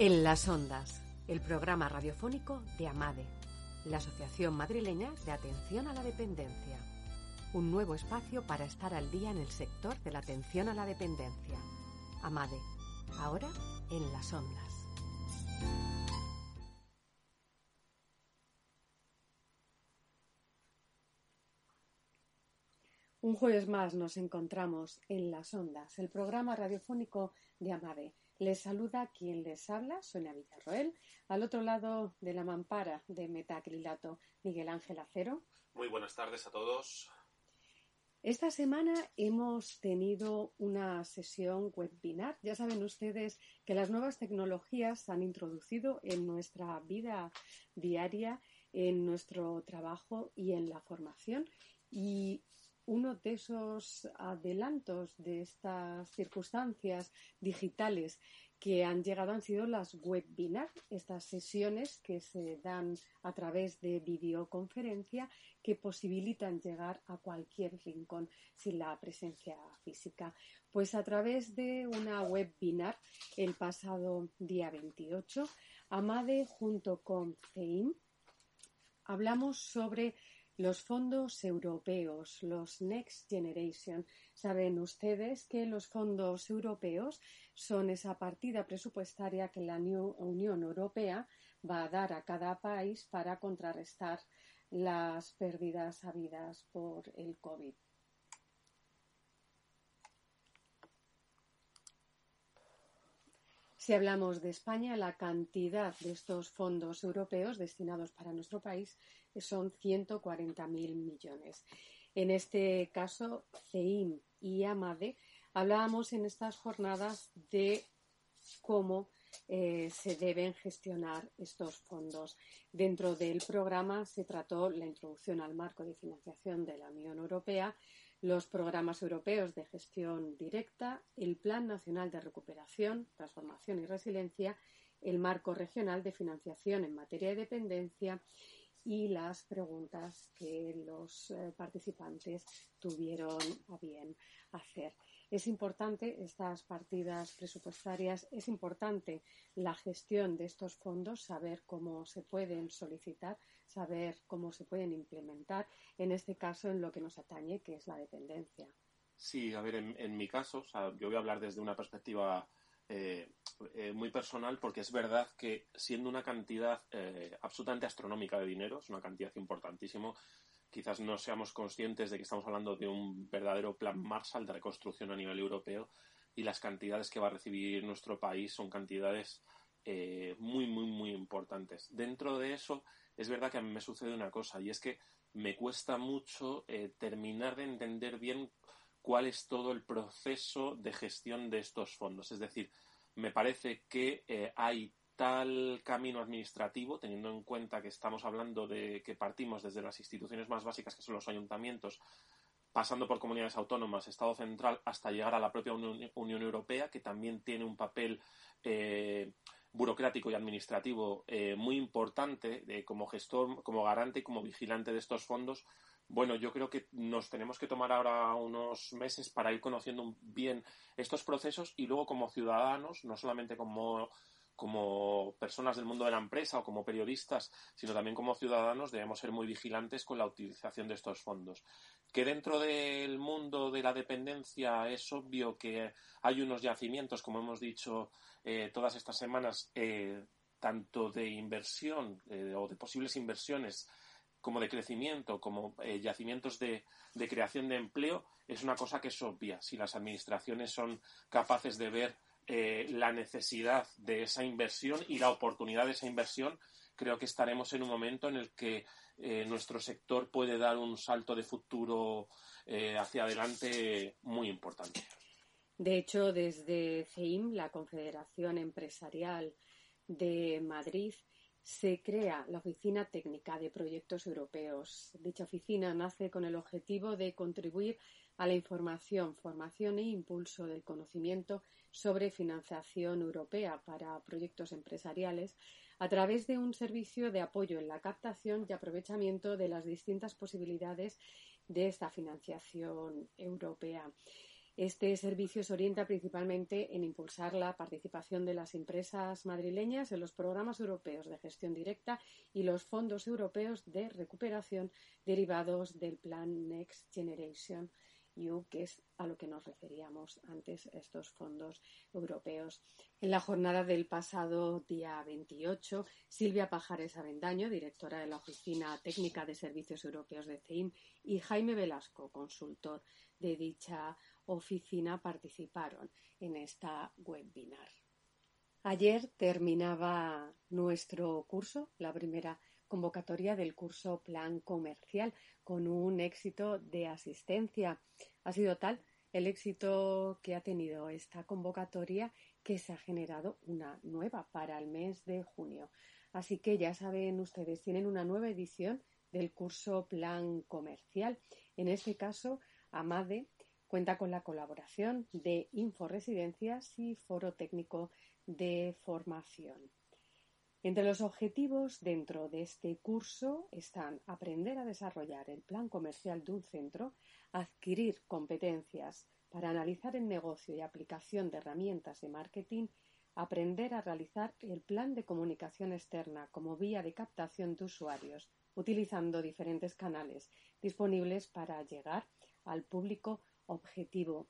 En las ondas, el programa radiofónico de AMADE, la Asociación Madrileña de Atención a la Dependencia. Un nuevo espacio para estar al día en el sector de la atención a la dependencia. AMADE, ahora en las ondas. Un jueves más nos encontramos en Las Ondas, el programa radiofónico de Amade. Les saluda quien les habla, Sonia Villarroel. Al otro lado de la mampara de metacrilato, Miguel Ángel Acero. Muy buenas tardes a todos. Esta semana hemos tenido una sesión webinar. Ya saben ustedes que las nuevas tecnologías se han introducido en nuestra vida diaria, en nuestro trabajo y en la formación. Y uno de esos adelantos de estas circunstancias digitales que han llegado han sido las webinar, estas sesiones que se dan a través de videoconferencia que posibilitan llegar a cualquier rincón sin la presencia física. Pues a través de una webinar el pasado día 28, Amade junto con CEIM hablamos sobre los fondos europeos, los Next Generation. Saben ustedes que los fondos europeos son esa partida presupuestaria que la Unión Europea va a dar a cada país para contrarrestar las pérdidas habidas por el COVID. Si hablamos de España, la cantidad de estos fondos europeos destinados para nuestro país son 140.000 millones. En este caso, CEIM y AMADE hablábamos en estas jornadas de cómo eh, se deben gestionar estos fondos. Dentro del programa se trató la introducción al marco de financiación de la Unión Europea, los programas europeos de gestión directa, el Plan Nacional de Recuperación, Transformación y Resiliencia, el marco regional de financiación en materia de dependencia y las preguntas que los eh, participantes tuvieron a bien hacer. Es importante estas partidas presupuestarias, es importante la gestión de estos fondos, saber cómo se pueden solicitar, saber cómo se pueden implementar, en este caso en lo que nos atañe, que es la dependencia. Sí, a ver, en, mi caso, yo voy a hablar desde una perspectiva eh, eh, muy personal porque es verdad que siendo una cantidad eh, absolutamente astronómica de dinero, es una cantidad importantísima, quizás no seamos conscientes de que estamos hablando de un verdadero plan Marshall de reconstrucción a nivel europeo y las cantidades que va a recibir nuestro país son cantidades eh, muy, muy, muy importantes. Dentro de eso, es verdad que a mí me sucede una cosa y es que me cuesta mucho terminar de entender bien cuál es todo el proceso de gestión de estos fondos. Es decir, me parece que eh, hay tal camino administrativo, teniendo en cuenta que estamos hablando de que partimos desde las instituciones más básicas, que son los ayuntamientos, pasando por comunidades autónomas, Estado central, hasta llegar a la propia Unión, Europea, que también tiene un papel eh, burocrático y administrativo eh, muy importante como gestor, como garante y como vigilante de estos fondos. Bueno, yo creo que nos tenemos que tomar ahora unos meses para ir conociendo bien estos procesos y luego como ciudadanos, no solamente como como personas del mundo de la empresa o como periodistas, sino también como ciudadanos, debemos ser muy vigilantes con la utilización de estos fondos. Que dentro del mundo de la dependencia es obvio que hay unos yacimientos, como hemos dicho eh, todas estas semanas, eh, tanto de inversión eh, o de posibles inversiones como de crecimiento, como yacimientos de, creación de empleo, es una cosa que es obvia. Si las administraciones son capaces de ver eh, la necesidad de esa inversión y la oportunidad de esa inversión, creo que estaremos en un momento en el que eh, nuestro sector puede dar un salto de futuro eh, hacia adelante muy importante. De hecho, desde CEIM, la Confederación Empresarial de Madrid, se crea la Oficina Técnica de Proyectos Europeos. Dicha oficina nace con el objetivo de contribuir a la información, formación e impulso del conocimiento sobre financiación europea para proyectos empresariales a través de un servicio de apoyo en la captación y aprovechamiento de las distintas posibilidades de esta financiación europea. Este servicio se orienta principalmente en impulsar la participación de las empresas madrileñas en los programas europeos de gestión directa y los fondos europeos de recuperación derivados del Plan Next Generation que es a lo que nos referíamos antes, estos fondos europeos. En la jornada del pasado día 28, Silvia Pajares Avendaño, directora de la Oficina Técnica de Servicios Europeos de CEIM, y Jaime Velasco, consultor de dicha oficina, participaron en esta webinar. Ayer terminaba nuestro curso, la primera convocatoria del curso Plan Comercial, con un éxito de asistencia. Ha sido tal el éxito que ha tenido esta convocatoria que se ha generado una nueva para el mes de junio. Así que ya saben ustedes, tienen una nueva edición del curso Plan Comercial. En este caso, AMADE cuenta con la colaboración de Inforesidencias y Foro Técnico de Formación. Entre los objetivos dentro de este curso están aprender a desarrollar el plan comercial de un centro, adquirir competencias para analizar el negocio y aplicación de herramientas de marketing, aprender a realizar el plan de comunicación externa como vía de captación de usuarios, utilizando diferentes canales disponibles para llegar al público objetivo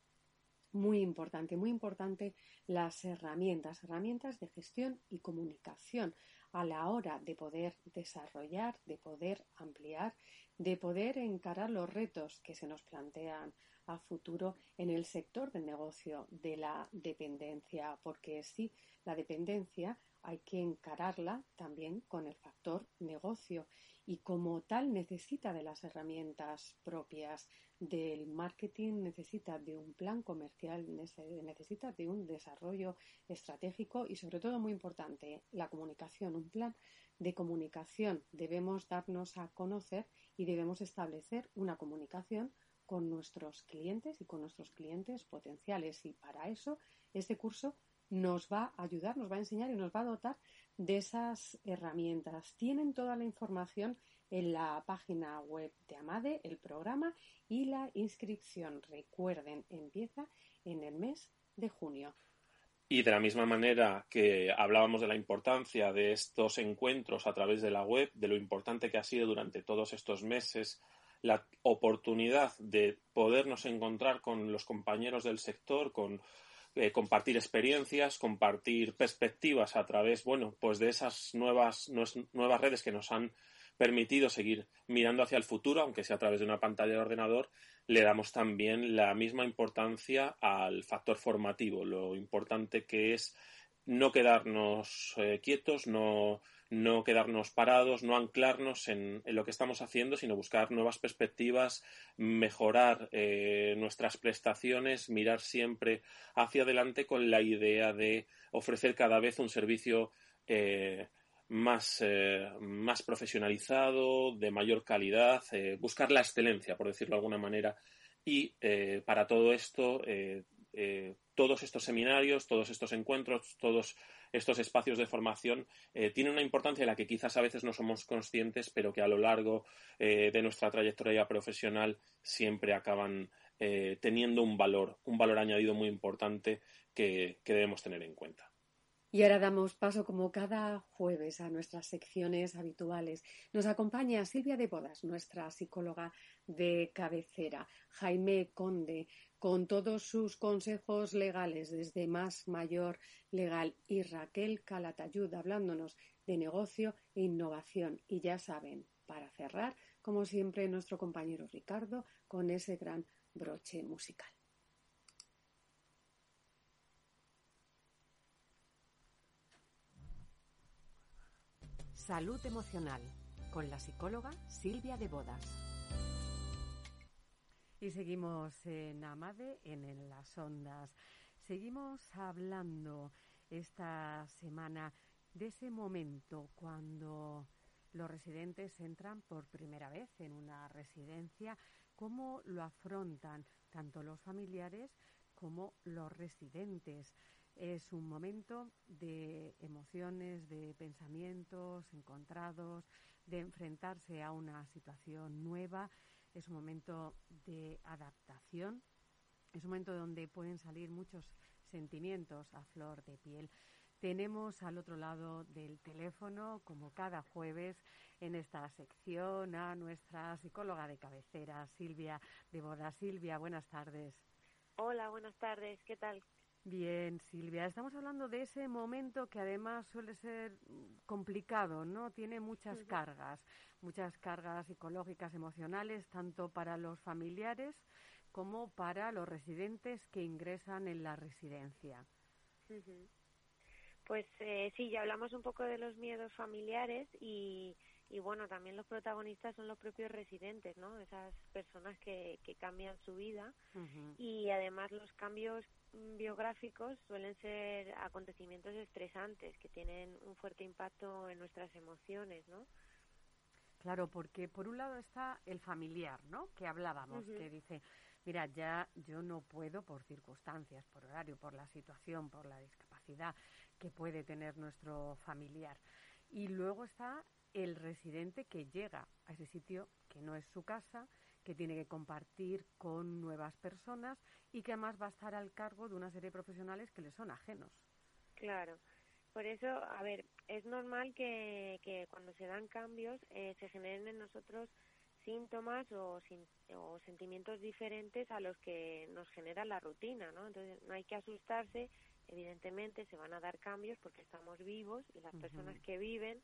muy importante, muy importante las herramientas, herramientas de gestión y comunicación a la hora de poder desarrollar, de poder ampliar, de poder encarar los retos que se nos plantean a futuro en el sector del negocio de la dependencia, porque sí, la dependencia hay que encararla también con el factor negocio y como tal necesita de las herramientas propias del marketing, necesita de un plan comercial, necesita de un desarrollo estratégico y sobre todo muy importante, la comunicación, un plan de comunicación. Debemos darnos a conocer y debemos establecer una comunicación con nuestros clientes y con nuestros clientes potenciales y para eso este curso nos va a ayudar, nos va a enseñar y nos va a dotar de esas herramientas. Tienen toda la información en la página web de Amade, el programa y la inscripción. Recuerden, empieza en el mes de junio. Y de la misma manera que hablábamos de la importancia de estos encuentros a través de la web, de lo importante que ha sido durante todos estos meses la oportunidad de podernos encontrar con los compañeros del sector, con eh, compartir experiencias, compartir perspectivas a través, bueno, pues de esas nuevas, nuevas redes que nos han permitido seguir mirando hacia el futuro, aunque sea a través de una pantalla de ordenador, le damos también la misma importancia al factor formativo, lo importante que es no quedarnos eh, quietos, no, no, quedarnos parados, no anclarnos en, lo que estamos haciendo, sino buscar nuevas perspectivas, mejorar eh, nuestras prestaciones, mirar siempre hacia adelante con la idea de ofrecer cada vez un servicio eh, más, más profesionalizado, de mayor calidad, buscar la excelencia, por decirlo de alguna manera. Y para todo esto eh, todos estos seminarios, todos estos encuentros, todos estos espacios de formación eh, tienen una importancia en la que quizás a veces no somos conscientes, pero que a lo largo eh, de nuestra trayectoria profesional siempre acaban teniendo un valor, un valor añadido muy importante que debemos tener en cuenta. Y ahora damos paso, como cada jueves, a nuestras secciones habituales. Nos acompaña Silvia de Bodas, nuestra psicóloga de cabecera, Jaime Conde, con todos sus consejos legales desde Más Mayor Legal, y Raquel Calatayud, hablándonos de negocio e innovación. Y ya saben, para cerrar, como siempre, nuestro compañero Ricardo con ese gran broche musical. Salud emocional con la psicóloga Silvia de Bodas. Y seguimos en Amade, en, las ondas. Seguimos hablando esta semana de ese momento cuando los residentes entran por primera vez en una residencia, cómo lo afrontan tanto los familiares como los residentes. Es un momento de emociones, de pensamientos encontrados, de enfrentarse a una situación nueva. Es un momento de adaptación Es un momento donde pueden salir muchos sentimientos a flor de piel. Tenemos al otro lado del teléfono, como cada jueves, en esta sección a nuestra psicóloga de cabecera, Silvia de Boda. Silvia, buenas tardes. Hola, buenas tardes. ¿Qué tal? Bien, Silvia, estamos hablando de ese momento que además suele ser complicado, ¿no? Tiene muchas cargas, muchas cargas psicológicas, emocionales, tanto para los familiares como para los residentes que ingresan en la residencia. Pues eh, sí, ya hablamos un poco de los miedos familiares y, y bueno, también los protagonistas son los propios residentes, ¿no? Esas personas que, que cambian su vida y además los cambios biográficos suelen ser acontecimientos estresantes que tienen un fuerte impacto en nuestras emociones, ¿no? Claro, porque por un lado está el familiar, ¿no? Que hablábamos, que dice, mira, ya yo no puedo por circunstancias, por horario, por la situación, por la discapacidad que puede tener nuestro familiar. Y luego está el residente que llega a ese sitio que no es su casa, que tiene que compartir con nuevas personas y que además va a estar al cargo de una serie de profesionales que le son ajenos. Claro. Por eso, a ver, es normal que, que cuando se dan cambios eh, se generen en nosotros síntomas o, o sentimientos diferentes a los que nos genera la rutina, ¿no? Entonces no hay que asustarse, evidentemente se van a dar cambios porque estamos vivos y las personas que viven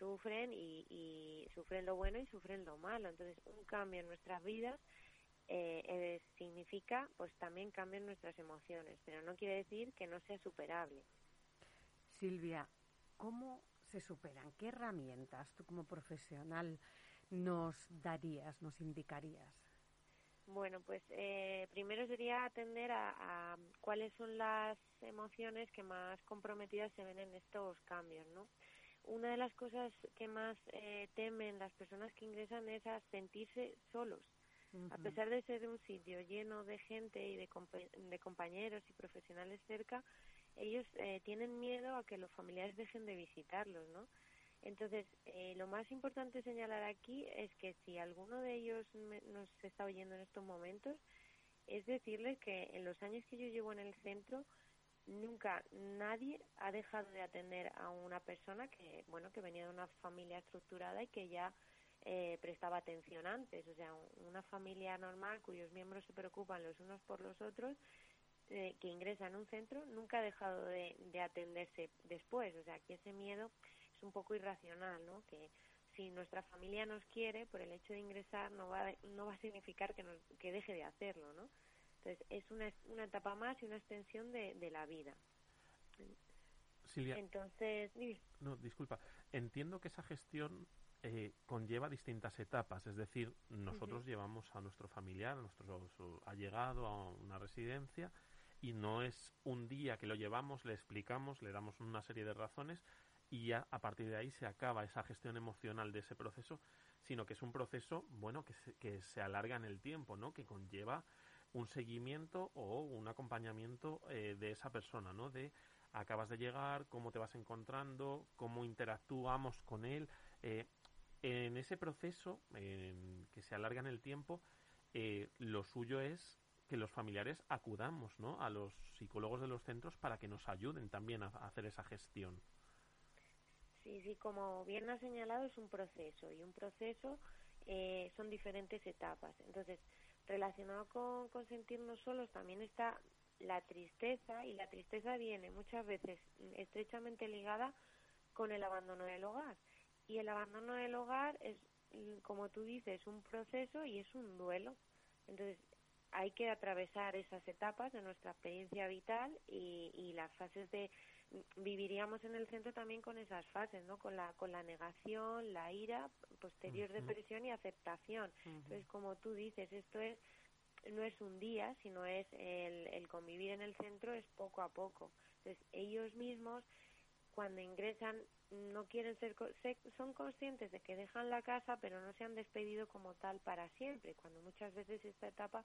sufren y, sufren lo bueno y sufren lo malo. Entonces, un cambio en nuestras vidas eh, eh, significa, pues también cambio en nuestras emociones, pero no quiere decir que no sea superable. Silvia, ¿cómo se superan? ¿Qué herramientas tú como profesional nos darías, nos indicarías? Bueno, pues eh, primero sería atender a, a, cuáles son las emociones que más comprometidas se ven en estos cambios, ¿no? Una de las cosas que más eh, temen las personas que ingresan es a sentirse solos. A pesar de ser un sitio lleno de gente y de, de compañeros y profesionales cerca, ellos eh, tienen miedo a que los familiares dejen de visitarlos, ¿no? Entonces, eh, lo más importante señalar aquí es que si alguno de ellos nos está oyendo en estos momentos, es decirles que en los años que yo llevo en el centro, nunca nadie ha dejado de atender a una persona que bueno que venía de una familia estructurada y que ya eh, prestaba atención antes. O sea una familia normal cuyos miembros se preocupan los unos por los otros eh, que ingresa en un centro nunca ha dejado de, de atenderse después. O sea que ese miedo es un poco irracional no que si nuestra familia nos quiere por el hecho de ingresar no va no va a significar que nos, que deje de hacerlo no entonces, es una, una etapa más y una extensión de, de la vida. Silvia. Entonces, no, disculpa. Entiendo que esa gestión eh, conlleva distintas etapas, es decir, nosotros llevamos a nuestro familiar, a nuestro allegado a una residencia y no es un día que lo llevamos, le explicamos, le damos una serie de razones y ya a partir de ahí se acaba esa gestión emocional de ese proceso, sino que es un proceso, bueno, que se, que se alarga en el tiempo, ¿no? Que conlleva un seguimiento o un acompañamiento eh, de esa persona, ¿no? De acabas de llegar, cómo te vas encontrando, cómo interactuamos con él. Eh, en ese proceso que se alarga en el tiempo, eh, lo suyo es que los familiares acudamos ¿no? a los psicólogos de los centros para que nos ayuden también a, hacer esa gestión. Sí, sí, como bien ha señalado, es un proceso y un proceso son diferentes etapas. Entonces, relacionado con, con sentirnos solos también está la tristeza y la tristeza viene muchas veces estrechamente ligada con el abandono del hogar. Y el abandono del hogar es como tú dices un proceso y es un duelo. Entonces hay que atravesar esas etapas de nuestra experiencia vital y, y las fases de viviríamos en el centro también con esas fases no con la con la negación la ira posterior depresión y aceptación. Entonces como tú dices esto es no es un día sino es el, el convivir en el centro es poco a poco. Entonces ellos mismos cuando ingresan no quieren ser son conscientes de que dejan la casa pero no se han despedido como tal para siempre. Cuando muchas veces esta etapa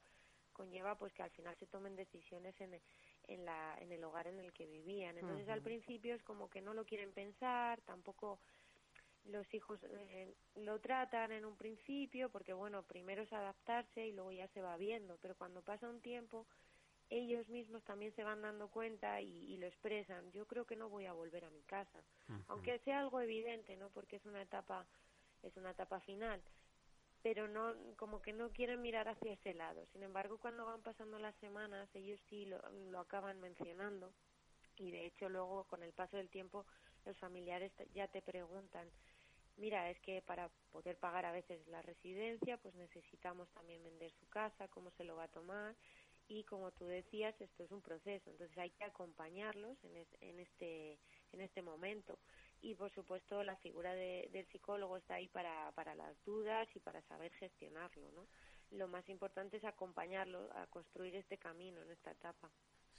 conlleva pues que al final se tomen decisiones en, en, la, en el hogar en el que vivían. Entonces al principio es como que no lo quieren pensar, tampoco los hijos eh, lo tratan en un principio porque bueno, primero es adaptarse y luego ya se va viendo, pero cuando pasa un tiempo ellos mismos también se van dando cuenta y, lo expresan. Yo creo que no voy a volver a mi casa, aunque sea algo evidente, ¿no? Porque es una etapa, es una etapa final, pero no, como que no quieren mirar hacia ese lado. Sin embargo, cuando van pasando las semanas, ellos sí lo, lo acaban mencionando. Y de hecho luego con el paso del tiempo los familiares ya te preguntan mira, es que para poder pagar a veces la residencia, pues necesitamos también vender su casa, cómo se lo va a tomar y como tú decías, esto es un proceso, entonces hay que acompañarlos en, en este en este momento y por supuesto la figura de, del psicólogo está ahí para, para las dudas y para saber gestionarlo, ¿no? Lo más importante es acompañarlo a construir este camino en esta etapa.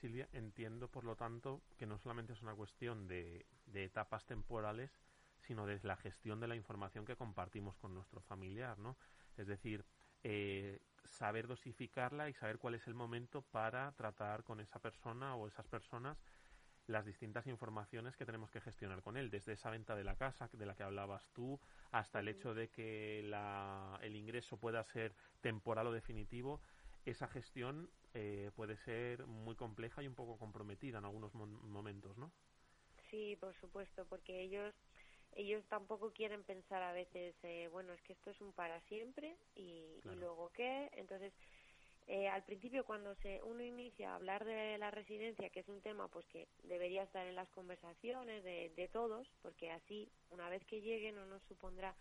Silvia, entiendo por lo tanto que no solamente es una cuestión de, de etapas temporales, sino de la gestión de la información que compartimos con nuestro familiar, ¿no? Es decir, eh, saber dosificarla y saber cuál es el momento para tratar con esa persona o esas personas las distintas informaciones que tenemos que gestionar con él, desde esa venta de la casa de la que hablabas tú, hasta el hecho de que la, el ingreso pueda ser temporal o definitivo, esa gestión eh, puede ser muy compleja y un poco comprometida en algunos momentos, ¿no? Sí, por supuesto, porque ellos ellos tampoco quieren pensar a veces, eh, bueno, es que esto es un para siempre y, luego qué. Entonces, eh, al principio cuando se uno inicia a hablar de la residencia, que es un tema pues que debería estar en las conversaciones de, de todos, porque así una vez que lleguen no nos supondrá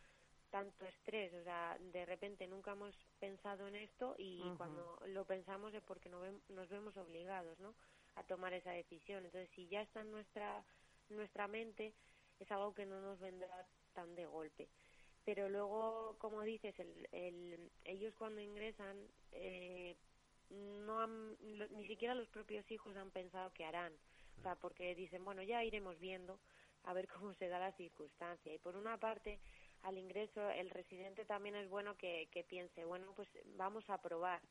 tanto estrés, o sea, de repente nunca hemos pensado en esto y cuando lo pensamos es porque nos, nos vemos obligados, ¿no? A tomar esa decisión. Entonces, si ya está en nuestra nuestra mente, es algo que no nos vendrá tan de golpe. Pero luego, como dices, el, ellos cuando ingresan, eh, no han, ni siquiera los propios hijos han pensado qué harán. O sea, porque dicen, bueno, ya iremos viendo a ver cómo se da la circunstancia. Y por una parte, al ingreso, el residente también es bueno que, que piense, bueno, pues vamos a probar.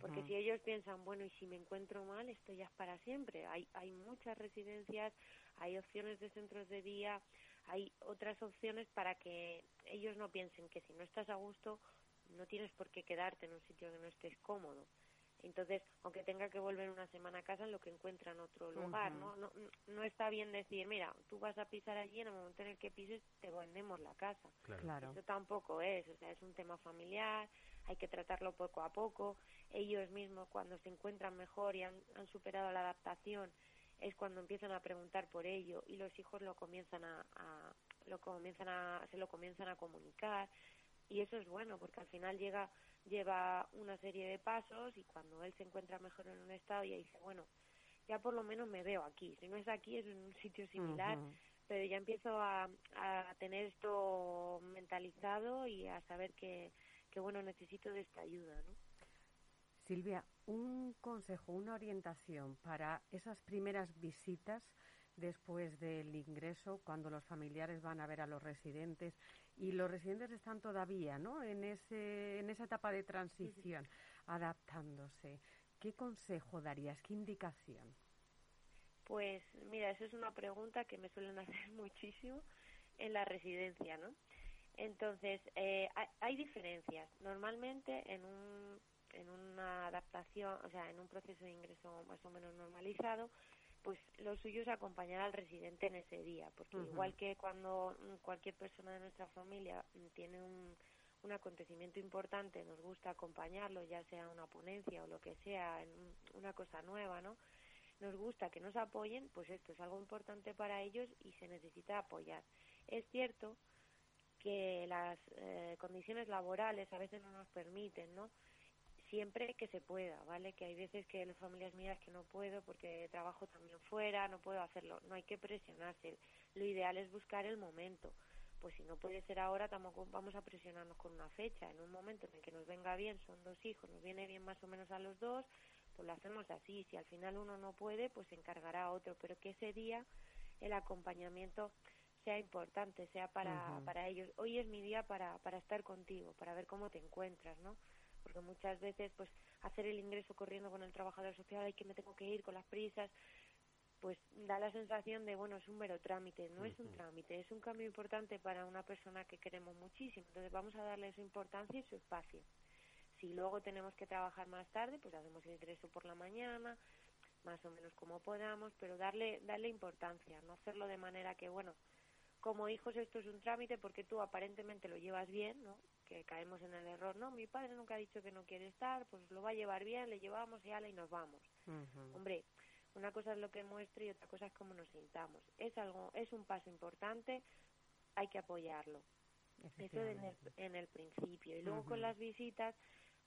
Porque si ellos piensan, bueno, y si me encuentro mal, esto ya es para siempre. Hay, hay muchas residencias, hay opciones de centros de día, hay otras opciones para que ellos no piensen que si no estás a gusto, no tienes por qué quedarte en un sitio que no estés cómodo. Entonces, aunque tenga que volver una semana a casa, en lo que encuentra en otro lugar, ¿no? ¿no? No está bien decir, mira, tú vas a pisar allí, en el momento en el que pises, te vendemos la casa. Claro. Eso tampoco es, o sea, es un tema familiar, hay que tratarlo poco a poco. Ellos mismos, cuando se encuentran mejor y han, han superado la adaptación, es cuando empiezan a preguntar por ello y los hijos lo comienzan a, a lo comienzan a, se lo comienzan a comunicar y eso es bueno porque al final llega lleva una serie de pasos y cuando él se encuentra mejor en un estado ya dice, bueno, ya por lo menos me veo aquí. Si no es aquí, es en un sitio similar, pero ya empiezo a, a tener esto mentalizado y a saber que, que, bueno, necesito de esta ayuda, ¿no? Silvia, un consejo, una orientación para esas primeras visitas después del ingreso, cuando los familiares van a ver a los residentes y los residentes están todavía ¿no? en, ese, en esa etapa de transición, adaptándose. ¿Qué consejo darías? ¿Qué indicación? Pues mira, esa es una pregunta que me suelen hacer muchísimo en la residencia, ¿no? Entonces, eh, hay, diferencias. Normalmente en, un, en una adaptación, o sea, en un proceso de ingreso más o menos normalizado, pues lo suyo es acompañar al residente en ese día, porque igual que cuando cualquier persona de nuestra familia tiene un, un acontecimiento importante, nos gusta acompañarlo, ya sea una ponencia o lo que sea, en una cosa nueva, ¿no? Nos gusta que nos apoyen, pues esto es algo importante para ellos y se necesita apoyar. Es cierto que las eh, condiciones laborales a veces no nos permiten, ¿no? Siempre que se pueda, ¿vale? Que hay veces que las familias mías que no puedo porque trabajo también fuera, no puedo hacerlo, no hay que presionarse. Lo ideal es buscar el momento. Pues si no puede ser ahora, tampoco vamos a presionarnos con una fecha. En un momento en el que nos venga bien, son dos hijos, nos viene bien más o menos a los dos, pues lo hacemos así. Si al final uno no puede, pues se encargará a otro. Pero que ese día el acompañamiento sea importante, sea para, para ellos. Hoy es mi día para, para estar contigo, para ver cómo te encuentras, ¿no? Porque muchas veces pues hacer el ingreso corriendo con el trabajador social y que me tengo que ir con las prisas pues da la sensación de bueno es un mero trámite no es un trámite es un cambio importante para una persona que queremos muchísimo. Entonces vamos a darle su importancia y su espacio. Si luego tenemos que trabajar más tarde, pues hacemos el ingreso por la mañana, más o menos como podamos, pero darle, darle importancia, no hacerlo de manera que, bueno, como hijos esto es un trámite porque tú aparentemente lo llevas bien, ¿no? Que caemos en el error, no, mi padre nunca ha dicho que no quiere estar, pues lo va a llevar bien, le llevamos y ala y nos vamos. Hombre, una cosa es lo que muestre y otra cosa es cómo nos sintamos. Es algo, es un paso importante, hay que apoyarlo. Eso en el, en el principio. Y luego con las visitas,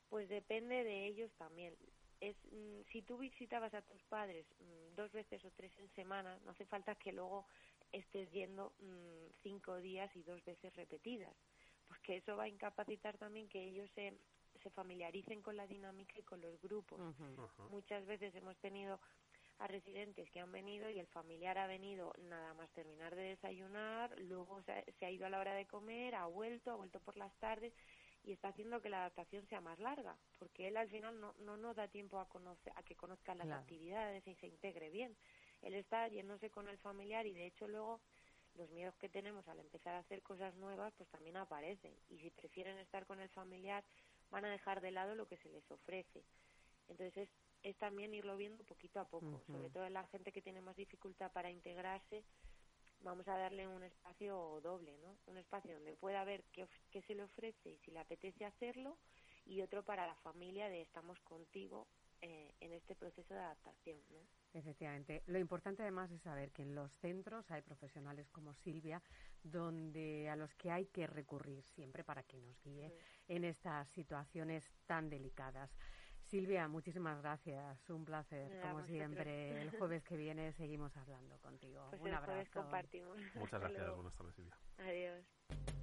pues depende de ellos también. Es, mm, si tú visitabas a tus padres mm, dos veces o tres en semana, no hace falta que luego estés yendo mm, cinco días y dos veces repetidas, porque eso va a incapacitar también que ellos se, se familiaricen con la dinámica y con los grupos. Muchas veces hemos tenido a residentes que han venido y el familiar ha venido nada más terminar de desayunar, luego se ha, ido a la hora de comer, ha vuelto, ha vuelto por las tardes y está haciendo que la adaptación sea más larga, porque él al final no, no nos da tiempo a, conocer, a que conozca las actividades y se integre bien. Él está yéndose con el familiar y de hecho luego los miedos que tenemos al empezar a hacer cosas nuevas pues también aparecen y si prefieren estar con el familiar van a dejar de lado lo que se les ofrece. Entonces es también irlo viendo poquito a poco, sobre todo en la gente que tiene más dificultad para integrarse, vamos a darle un espacio doble, ¿no? Un espacio donde pueda ver qué, qué se le ofrece y si le apetece hacerlo, y otro para la familia de estamos contigo eh, en este proceso de adaptación, ¿no? Efectivamente. Lo importante además es saber que en los centros hay profesionales como Silvia, donde a los que hay que recurrir siempre para que nos guíe en estas situaciones tan delicadas. Silvia, muchísimas gracias. Un placer, como siempre. El jueves que viene seguimos hablando contigo. Pues Un abrazo. compartimos. Muchas gracias. Buenas tardes, Silvia. Adiós.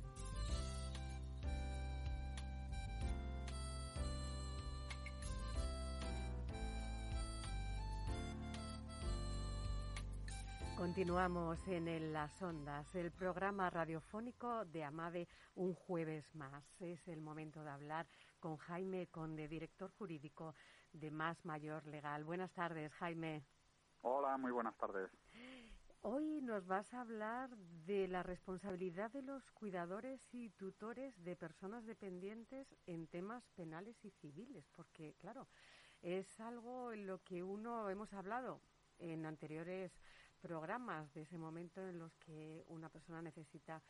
Continuamos en Las Ondas, el programa radiofónico de Amade un jueves más. Es el momento de hablar con Jaime Conde, director jurídico de Más Mayor Legal. Buenas tardes, Jaime. Hola, muy buenas tardes. Hoy nos vas a hablar de la responsabilidad de los cuidadores y tutores de personas dependientes en temas penales y civiles, porque claro, es algo en lo que uno hemos hablado en anteriores programas de ese momento en los que una persona necesita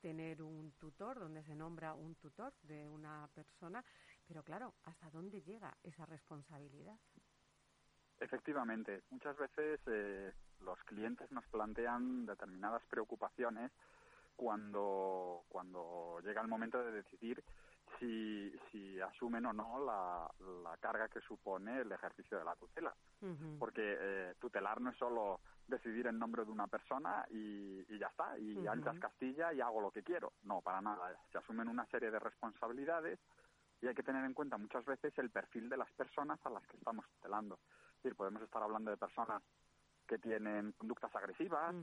tener un tutor, donde se nombra un tutor de una persona, pero claro, ¿hasta dónde llega esa responsabilidad? Efectivamente, muchas veces eh, los clientes nos plantean determinadas preocupaciones cuando, cuando llega el momento de decidir si, si asumen o no la, la carga que supone el ejercicio de la tutela. Porque eh, tutelar no es solo decidir en nombre de una persona y, ya está, y uh anchas Castilla y hago lo que quiero. No, para nada. Se asumen una serie de responsabilidades y hay que tener en cuenta muchas veces el perfil de las personas a las que estamos tutelando. Es decir, podemos estar hablando de personas que tienen conductas agresivas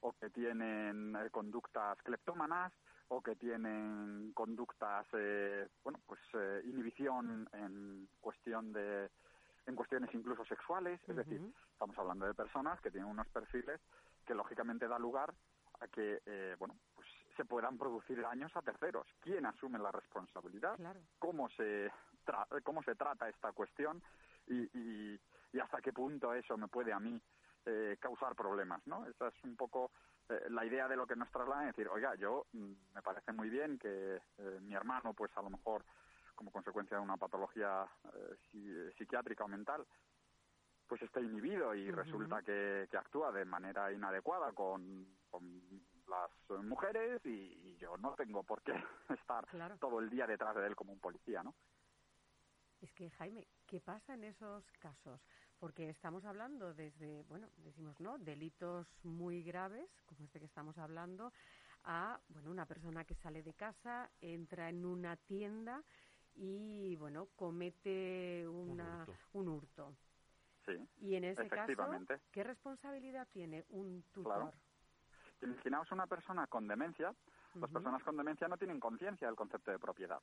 o que tienen eh, conductas cleptómanas o que tienen conductas, eh, bueno, pues eh, inhibición en cuestión de en cuestiones incluso sexuales, es decir, estamos hablando de personas que tienen unos perfiles que lógicamente da lugar a que, eh, bueno, pues se puedan producir daños a terceros. ¿Quién asume la responsabilidad? ¿Cómo se cómo se trata esta cuestión? Y, y, hasta qué punto eso me puede a mí eh, causar problemas, ¿no? Esa es un poco la idea de lo que nos traslada, es decir, oiga, yo mm, me parece muy bien que mi hermano, pues a lo mejor como consecuencia de una patología eh, psiquiátrica o mental, pues está inhibido y resulta que, actúa de manera inadecuada con, las mujeres y, yo no tengo por qué estar todo el día detrás de él como un policía, ¿no? Es que, Jaime, ¿qué pasa en esos casos? Porque estamos hablando desde, bueno, decimos, ¿no? Delitos muy graves, como este que estamos hablando, a, bueno, una persona que sale de casa, entra en una tienda y bueno, comete una, un hurto. Sí, y en ese caso, ¿qué responsabilidad tiene un tutor? Claro. Imaginaos una persona con demencia. Las personas con demencia no tienen conciencia del concepto de propiedad.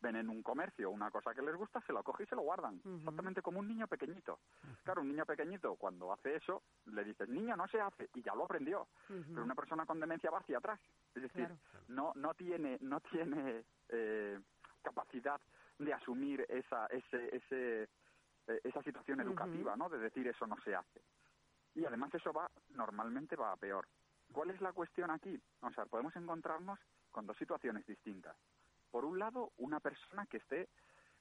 Ven en un comercio una cosa que les gusta, se lo coge y se lo guardan. Exactamente como un niño pequeñito. Claro, un niño pequeñito cuando hace eso, le dices, niño, no se hace, y ya lo aprendió. Pero una persona con demencia va hacia atrás. Es decir, no, no tiene, no tiene eh, capacidad de asumir esa, ese, ese, eh, esa situación educativa, ¿no? De decir eso no se hace. Y además eso va, normalmente va a peor. ¿Cuál es la cuestión aquí? O sea, podemos encontrarnos con dos situaciones distintas. Por un lado, una persona que esté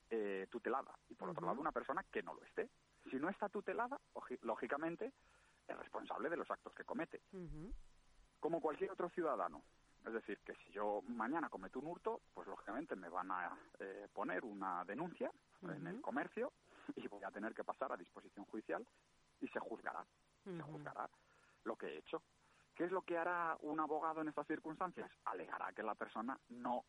eh, tutelada y por otro lado, una persona que no lo esté. Si no está tutelada, lógicamente, es responsable de los actos que comete. Como cualquier otro ciudadano. Es decir, que si yo mañana cometo un hurto, pues lógicamente me van a eh, poner una denuncia en el comercio y voy a tener que pasar a disposición judicial y se juzgará. Se juzgará lo que he hecho. ¿Qué es lo que hará un abogado en estas circunstancias? Alegará que la persona no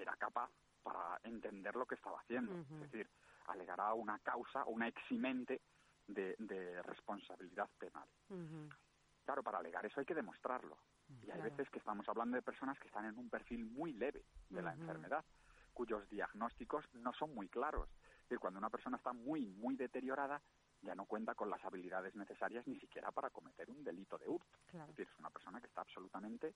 era capaz para entender lo que estaba haciendo. Es decir, alegará una causa, una eximente de, responsabilidad penal. Claro, para alegar eso hay que demostrarlo. Y hay veces que estamos hablando de personas que están en un perfil muy leve de la enfermedad, cuyos diagnósticos no son muy claros. Es decir, cuando una persona está muy, muy deteriorada, ya no cuenta con las habilidades necesarias ni siquiera para cometer un delito de hurto. Es decir, es una persona que está absolutamente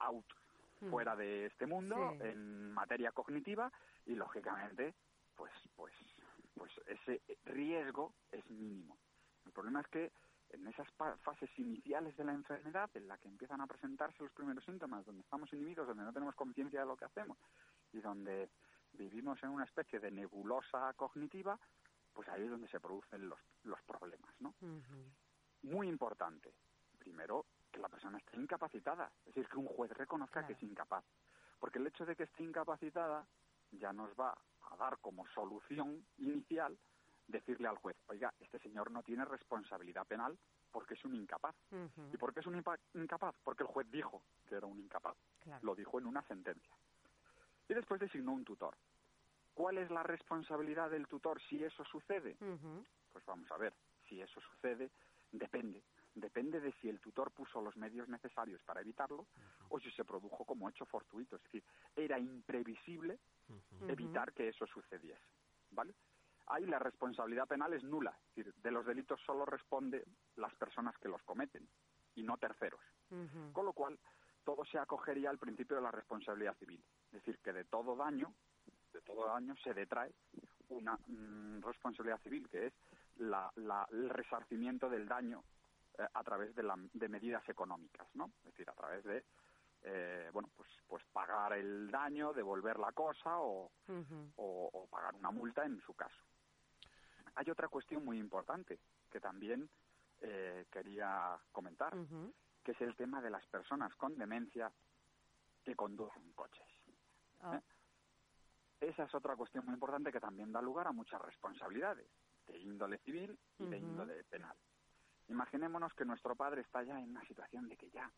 out, mm. Fuera de este mundo, en materia cognitiva, y lógicamente, pues, pues, pues ese riesgo es mínimo. El problema es que en esas fases iniciales de la enfermedad, en la que empiezan a presentarse los primeros síntomas, donde estamos inhibidos, donde no tenemos conciencia de lo que hacemos y donde vivimos en una especie de nebulosa cognitiva, pues ahí es donde se producen los, los problemas, ¿no? Muy importante, primero, que la persona esté incapacitada, es decir, que un juez reconozca que es incapaz, porque el hecho de que esté incapacitada ya nos va a dar como solución inicial decirle al juez, oiga, este señor no tiene responsabilidad penal porque es un incapaz. ¿Y por qué es un incapaz? Porque el juez dijo que era un incapaz. Lo dijo en una sentencia. Y después designó un tutor. ¿Cuál es la responsabilidad del tutor si eso sucede? Pues vamos a ver, si eso sucede, depende. Depende de si el tutor puso los medios necesarios para evitarlo o si se produjo como hecho fortuito. Es decir, era imprevisible evitar que eso sucediese. ¿Vale? Ahí la responsabilidad penal es nula. Es decir, de los delitos solo responde las personas que los cometen y no terceros. Con lo cual, todo se acogería al principio de la responsabilidad civil. Es decir, que de todo daño de todo daño se detrae una mm, responsabilidad civil, que es el resarcimiento del daño a través de, de, medidas económicas, ¿no? Es decir, a través de, eh, bueno, pues, pues pagar el daño, devolver la cosa o, o, pagar una multa en su caso. Hay otra cuestión muy importante que también eh, quería comentar, que es el tema de las personas con demencia que conducen coches. Ah. Esa es otra cuestión muy importante que también da lugar a muchas responsabilidades, de índole civil y de índole penal. Imaginémonos que nuestro padre está ya en una situación de que ya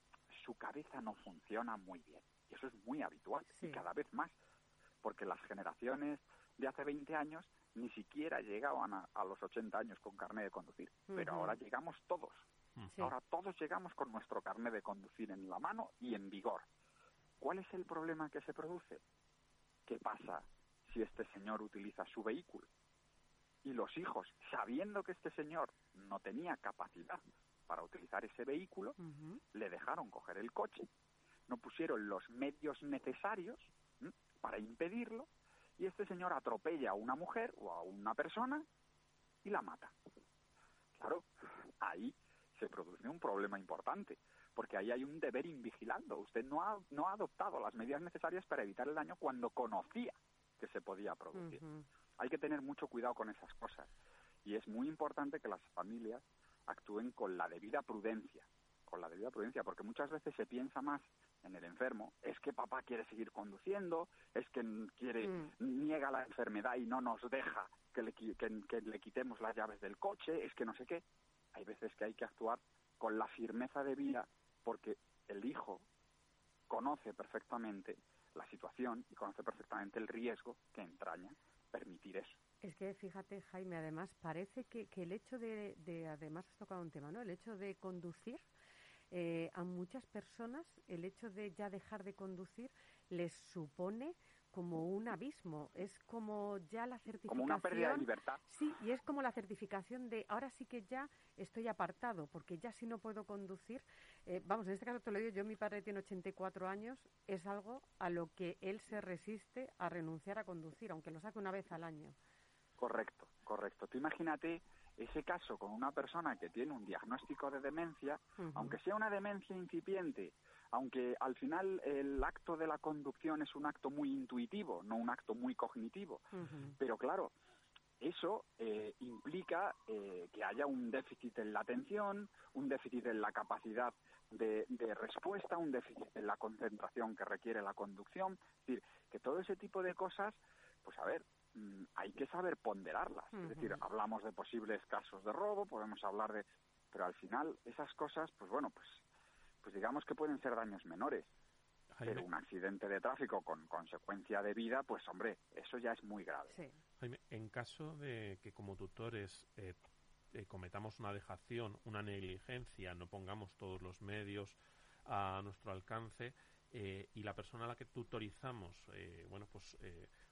su cabeza no funciona muy bien. Y eso es muy habitual y cada vez más, porque las generaciones de hace 20 años ni siquiera llegaban a, los 80 años con carnet de conducir, pero ahora llegamos todos. Ahora todos llegamos con nuestro carnet de conducir en la mano y en vigor. ¿Cuál es el problema que se produce? ¿Qué pasa si este señor utiliza su vehículo? Y los hijos, sabiendo que este señor no tenía capacidad para utilizar ese vehículo, le dejaron coger el coche, no pusieron los medios necesarios para impedirlo, y este señor atropella a una mujer o a una persona y la mata. Claro, ahí se produce un problema importante, porque ahí hay un deber invigilando. Usted no ha, no ha adoptado las medidas necesarias para evitar el daño cuando conocía que se podía producir. Hay que tener mucho cuidado con esas cosas y es muy importante que las familias actúen con la debida prudencia, con la debida prudencia, porque muchas veces se piensa más en el enfermo, es que papá quiere seguir conduciendo, es que quiere mm. niega la enfermedad y no nos deja que le, que le quitemos las llaves del coche, es que no sé qué. Hay veces que hay que actuar con la firmeza de vida porque el hijo conoce perfectamente la situación y conoce perfectamente el riesgo que entraña permitir eso. Es que fíjate, Jaime, además parece que, que el hecho de, de, además has tocado un tema, ¿no? El hecho de conducir, eh, a muchas personas, el hecho de ya dejar de conducir les supone como un abismo, es como ya la certificación. Como una pérdida de libertad. Sí, y es como la certificación de ahora sí que ya estoy apartado, porque ya si no puedo conducir, eh, vamos, en este caso te lo digo, yo mi padre tiene 84 años, es algo a lo que él se resiste a renunciar a conducir, aunque lo saque una vez al año. Correcto, correcto. Tú imagínate ese caso con una persona que tiene un diagnóstico de demencia, aunque sea una demencia incipiente, aunque al final el acto de la conducción es un acto muy intuitivo, no un acto muy cognitivo. Pero claro, eso eh, implica eh, que haya un déficit en la atención, un déficit en la capacidad de, de, respuesta, un déficit en la concentración que requiere la conducción. Es decir, que todo ese tipo de cosas, pues a ver, hay que saber ponderarlas. Es decir, hablamos de posibles casos de robo, podemos hablar de... Pero al final esas cosas, pues bueno, pues pues digamos que pueden ser daños menores. Pero un accidente de tráfico con consecuencia de vida, pues hombre, eso ya es muy grave. Jaime, en caso de que como tutores eh, eh, cometamos una dejación, una negligencia, no pongamos todos los medios a nuestro alcance eh, y la persona a la que tutorizamos, bueno, pues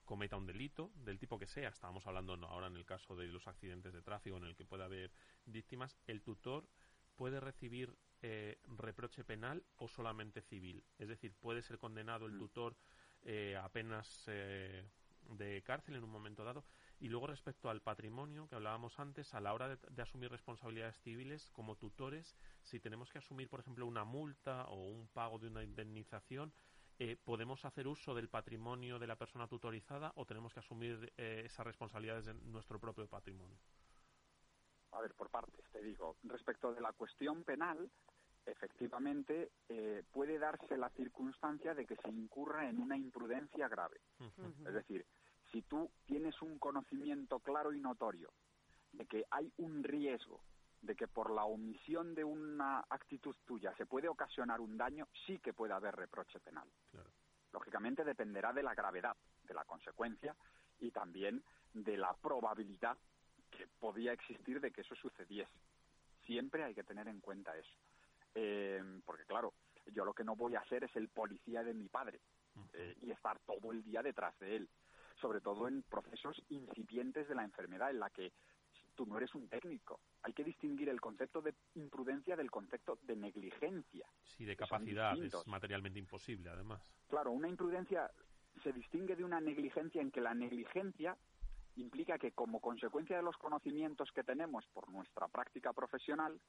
cometa un delito del tipo que sea, estábamos hablando ahora en el caso de los accidentes de tráfico en el que puede haber víctimas, el tutor puede recibir eh, reproche penal o solamente civil. Es decir, puede ser condenado el mm. tutor eh, a penas eh, de cárcel en un momento dado. Y luego respecto al patrimonio que hablábamos antes, a la hora de, asumir responsabilidades civiles como tutores, si tenemos que asumir, por ejemplo, una multa o un pago de una indemnización, ¿podemos hacer uso del patrimonio de la persona tutorizada o tenemos que asumir esas responsabilidades de nuestro propio patrimonio? A ver, por partes, te digo. Respecto de la cuestión penal, efectivamente eh, puede darse la circunstancia de que se incurra en una imprudencia grave. Es decir, si tú tienes un conocimiento claro y notorio de que hay un riesgo de que por la omisión de una actitud tuya se puede ocasionar un daño, sí que puede haber reproche penal. Lógicamente dependerá de la gravedad de la consecuencia y también de la probabilidad que podía existir de que eso sucediese. Siempre hay que tener en cuenta eso. Eh, porque claro, yo lo que no voy a hacer es el policía de mi padre eh, y estar todo el día detrás de él, sobre todo en procesos incipientes de la enfermedad en la que tú no eres un técnico. Hay que distinguir el concepto de imprudencia del concepto de negligencia. Sí, de capacidad, es materialmente imposible además. Claro, una imprudencia se distingue de una negligencia en que la negligencia implica que como consecuencia de los conocimientos que tenemos por nuestra práctica profesional,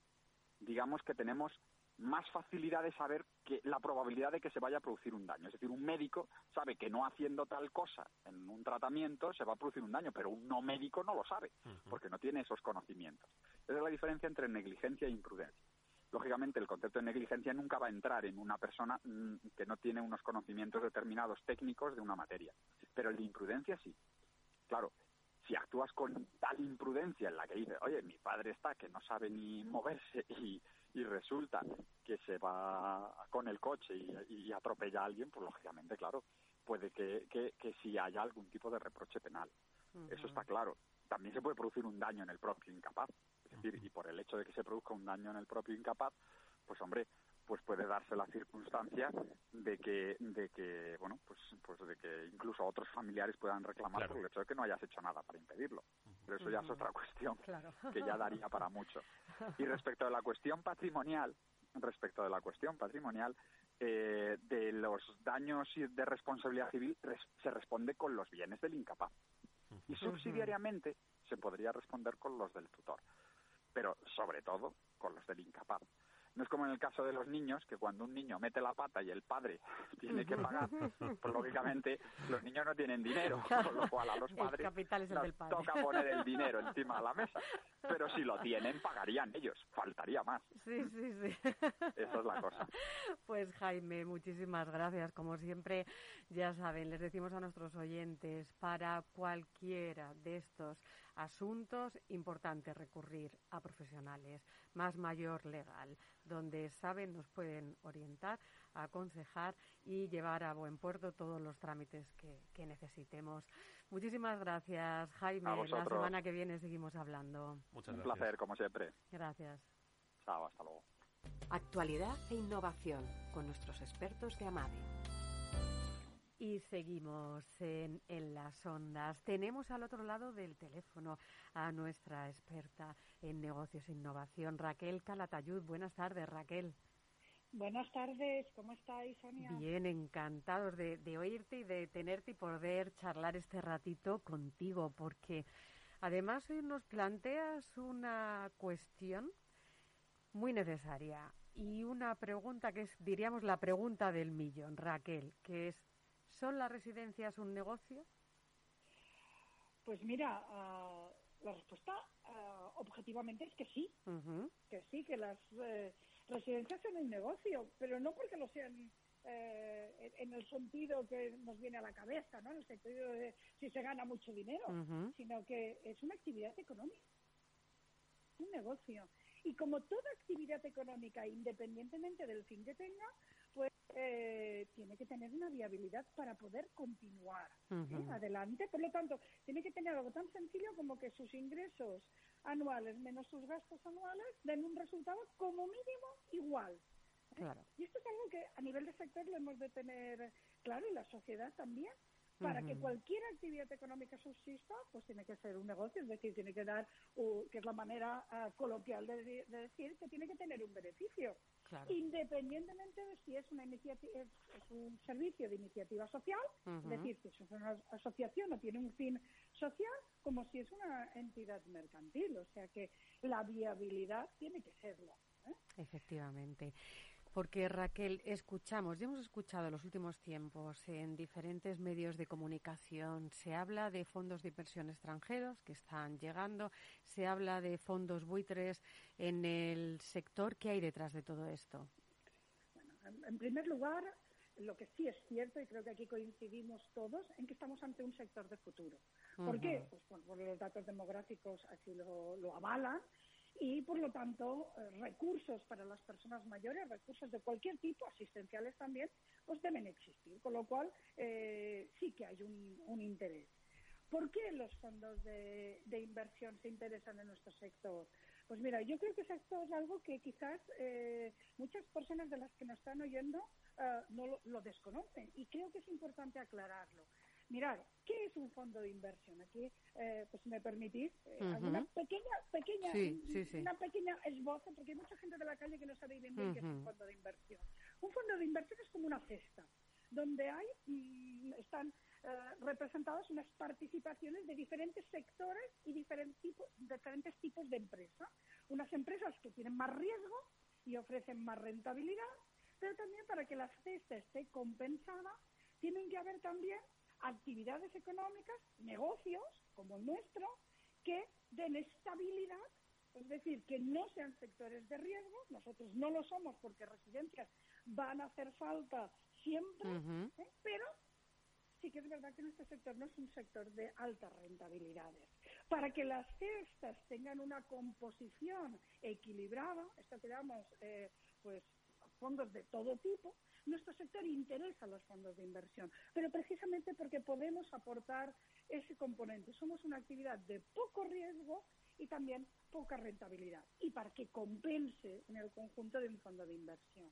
digamos que tenemos más facilidad de saber que la probabilidad de que se vaya a producir un daño. Es decir, un médico sabe que no haciendo tal cosa en un tratamiento se va a producir un daño, pero un no médico no lo sabe, porque no tiene esos conocimientos. Esa es la diferencia entre negligencia e imprudencia. Lógicamente, el concepto de negligencia nunca va a entrar en una persona mm, que no tiene unos conocimientos determinados técnicos de una materia, pero el de imprudencia sí. Claro, si actúas con tal imprudencia en la que dices, oye, mi padre está que no sabe ni moverse y, resulta que se va con el coche y, atropella a alguien, pues lógicamente, claro, puede que, que, que sí haya algún tipo de reproche penal. Eso está claro. También se puede producir un daño en el propio incapaz. Es decir, y por el hecho de que se produzca un daño en el propio incapaz, pues hombre, pues puede darse la circunstancia de que, de que bueno, pues, pues de que incluso otros familiares puedan reclamar por el hecho de que no hayas hecho nada para impedirlo. Pero eso ya es otra cuestión que ya daría para mucho. Y respecto de la cuestión patrimonial, respecto de la cuestión patrimonial, eh, de los daños de responsabilidad civil se responde con los bienes del incapaz. Y subsidiariamente se podría responder con los del tutor, pero sobre todo con los del incapaz. No es como en el caso de los niños, que cuando un niño mete la pata y el padre tiene que pagar, pues lógicamente los niños no tienen dinero, con lo cual a los padres toca poner el dinero encima de la mesa. Pero si lo tienen, pagarían ellos, faltaría más. Sí, sí, sí. Esa es la cosa. Pues Jaime, muchísimas gracias. Como siempre, ya saben, les decimos a nuestros oyentes, para cualquiera de estos asuntos, importante recurrir a profesionales, más mayor legal, donde saben, nos pueden orientar, aconsejar y llevar a buen puerto todos los trámites que, necesitemos. Muchísimas gracias, Jaime. La semana que viene seguimos hablando. Muchas Un placer, como siempre. Gracias. Chao, hasta luego. Actualidad e innovación con nuestros expertos de AMADE. Y seguimos en, en, las ondas. Tenemos al otro lado del teléfono a nuestra experta en negocios e innovación, Raquel Calatayud. Buenas tardes, Raquel. Buenas tardes, ¿cómo estáis, Sonia? Bien, encantados de, de oírte y de tenerte y poder charlar este ratito contigo, porque además hoy nos planteas una cuestión muy necesaria y una pregunta que es, diríamos, la pregunta del millón, Raquel, que es ¿Son las residencias un negocio? Pues mira, uh, la respuesta uh, objetivamente es que sí, uh -huh. que sí, que las eh, residencias son un negocio, pero no porque lo sean eh, en el sentido que nos viene a la cabeza, ¿no? En el sentido de si se gana mucho dinero, -huh. sino que es una actividad económica, un negocio. Y como toda actividad económica, independientemente del fin que tenga, eh, tiene que tener una viabilidad para poder continuar uh -huh. ¿eh? adelante. Por lo tanto, tiene que tener algo tan sencillo como que sus ingresos anuales menos sus gastos anuales den un resultado como mínimo igual. ¿eh? Claro. Y esto es algo que a nivel de sector lo hemos de tener claro y la sociedad también. Para uh -huh. que cualquier actividad económica subsista, pues tiene que ser un negocio, es decir, tiene que dar, uh, que es la manera uh, coloquial de, de, decir, que tiene que tener un beneficio. Claro. Independientemente de si es, una iniciativa, es, es un servicio de iniciativa social, uh -huh. es decir, si es una asociación o tiene un fin social, como si es una entidad mercantil. O sea que la viabilidad tiene que serlo. ¿eh? Efectivamente. Porque Raquel, escuchamos, ya hemos escuchado en los últimos tiempos en diferentes medios de comunicación, se habla de fondos de inversión extranjeros que están llegando, se habla de fondos buitres en el sector. ¿Qué hay detrás de todo esto? Bueno, en, primer lugar, lo que sí es cierto, y creo que aquí coincidimos todos, en que estamos ante un sector de futuro. ¿Por uh -huh. qué? Pues por, por, los datos demográficos así lo, lo avalan y por lo tanto eh, recursos para las personas mayores, recursos de cualquier tipo, asistenciales también, pues deben existir, con lo cual eh, sí que hay un, interés. ¿Por qué los fondos de, inversión se interesan en nuestro sector? Pues mira, yo creo que esto es algo que quizás eh, muchas personas de las que nos están oyendo no lo, lo desconocen y creo que es importante aclararlo. Mirad, ¿qué es un fondo de inversión? Aquí, eh, pues si me permitís, eh, uh -huh. una pequeña, pequeña, sí, sí, sí. una pequeña esbozo, porque hay mucha gente de la calle que no sabe bien, bien uh -huh. qué es un fondo de inversión. Un fondo de inversión es como una cesta, donde hay, mm, están eh, representadas unas participaciones de diferentes sectores y diferentes tipos, diferentes tipos de empresas. Unas empresas que tienen más riesgo y ofrecen más rentabilidad, pero también para que la cesta esté compensada, tienen que haber también actividades económicas, negocios como el nuestro, que den estabilidad, es decir, que no sean sectores de riesgo, nosotros no lo somos porque residencias van a hacer falta siempre, uh -huh. ¿eh? pero sí que es verdad que nuestro sector no es un sector de altas rentabilidades. Para que las cestas tengan una composición equilibrada, esto que llamamos eh, pues fondos de todo tipo, nuestro sector interesa a los fondos de inversión, pero precisamente porque podemos aportar ese componente. Somos una actividad de poco riesgo y también poca rentabilidad, y para que compense en el conjunto de un fondo de inversión.